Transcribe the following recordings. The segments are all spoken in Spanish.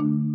you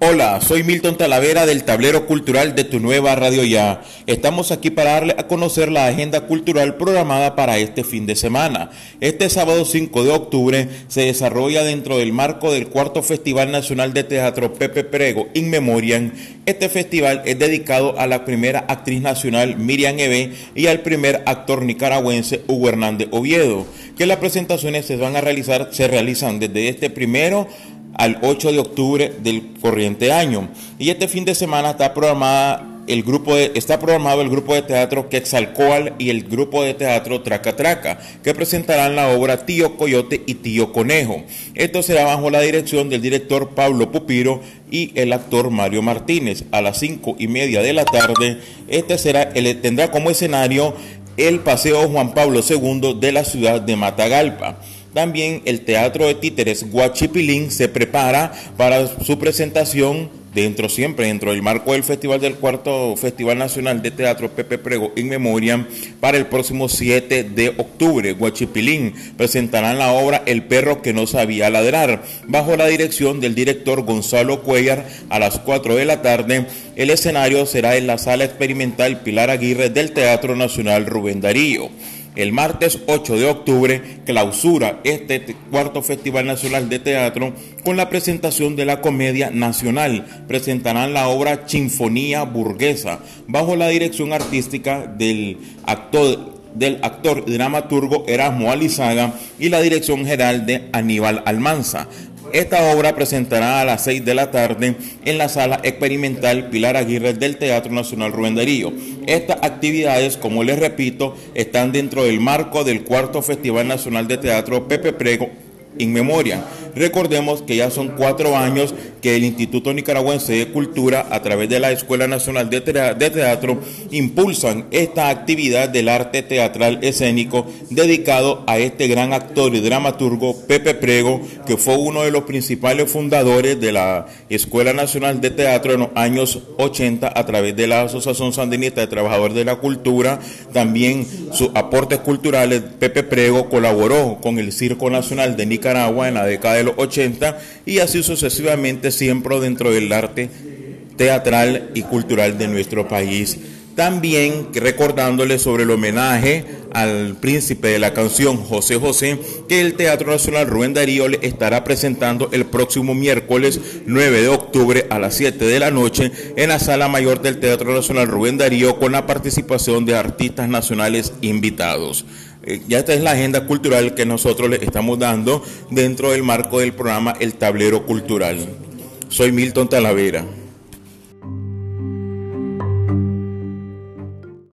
Hola, soy Milton Talavera del Tablero Cultural de Tu Nueva Radio Ya. Estamos aquí para darle a conocer la agenda cultural programada para este fin de semana. Este sábado 5 de octubre se desarrolla dentro del marco del cuarto Festival Nacional de Teatro Pepe Prego In Memoriam. Este festival es dedicado a la primera actriz nacional Miriam Eve y al primer actor nicaragüense Hugo Hernández Oviedo, que las presentaciones se van a realizar, se realizan desde este primero al 8 de octubre del corriente año. Y este fin de semana está programada el grupo de, está programado el grupo de teatro Quetzalcoal y el grupo de teatro Traca Traca, que presentarán la obra Tío Coyote y Tío Conejo. Esto será bajo la dirección del director Pablo Pupiro y el actor Mario Martínez. A las cinco y media de la tarde, este será, el, tendrá como escenario el Paseo Juan Pablo II de la ciudad de Matagalpa. También el Teatro de Títeres Guachipilín se prepara para su presentación dentro siempre, dentro del marco del Festival del Cuarto Festival Nacional de Teatro Pepe Prego in Memoriam para el próximo 7 de octubre. Guachipilín presentarán la obra El perro que no sabía ladrar, bajo la dirección del director Gonzalo Cuellar a las 4 de la tarde. El escenario será en la sala experimental Pilar Aguirre del Teatro Nacional Rubén Darío. El martes 8 de octubre clausura este cuarto Festival Nacional de Teatro con la presentación de la Comedia Nacional. Presentarán la obra Chinfonía Burguesa bajo la dirección artística del actor del actor dramaturgo Erasmo Alizaga y la dirección general de Aníbal Almanza. Esta obra presentará a las 6 de la tarde en la sala experimental Pilar Aguirre del Teatro Nacional Rubén Darío. Estas actividades, como les repito, están dentro del marco del cuarto Festival Nacional de Teatro Pepe Prego in memoria. Recordemos que ya son cuatro años que el Instituto Nicaragüense de Cultura, a través de la Escuela Nacional de, Teatro, impulsan esta actividad del arte teatral escénico dedicado a este gran actor y dramaturgo Pepe Prego, que fue uno de los principales fundadores de la Escuela Nacional de Teatro en los años 80 a través de la Asociación Sandinista de Trabajadores de la Cultura. También sus aportes culturales, Pepe Prego colaboró con el Circo Nacional de Nicaragua en la década de los 80 y así sucesivamente siempre dentro del arte teatral y cultural de nuestro país. También recordándole sobre el homenaje al príncipe de la canción José José, que el Teatro Nacional Rubén Darío le estará presentando el próximo miércoles 9 de octubre a las 7 de la noche en la Sala Mayor del Teatro Nacional Rubén Darío con la participación de artistas nacionales invitados. Eh, ya esta es la agenda cultural que nosotros le estamos dando dentro del marco del programa El Tablero Cultural. Soy Milton Talavera.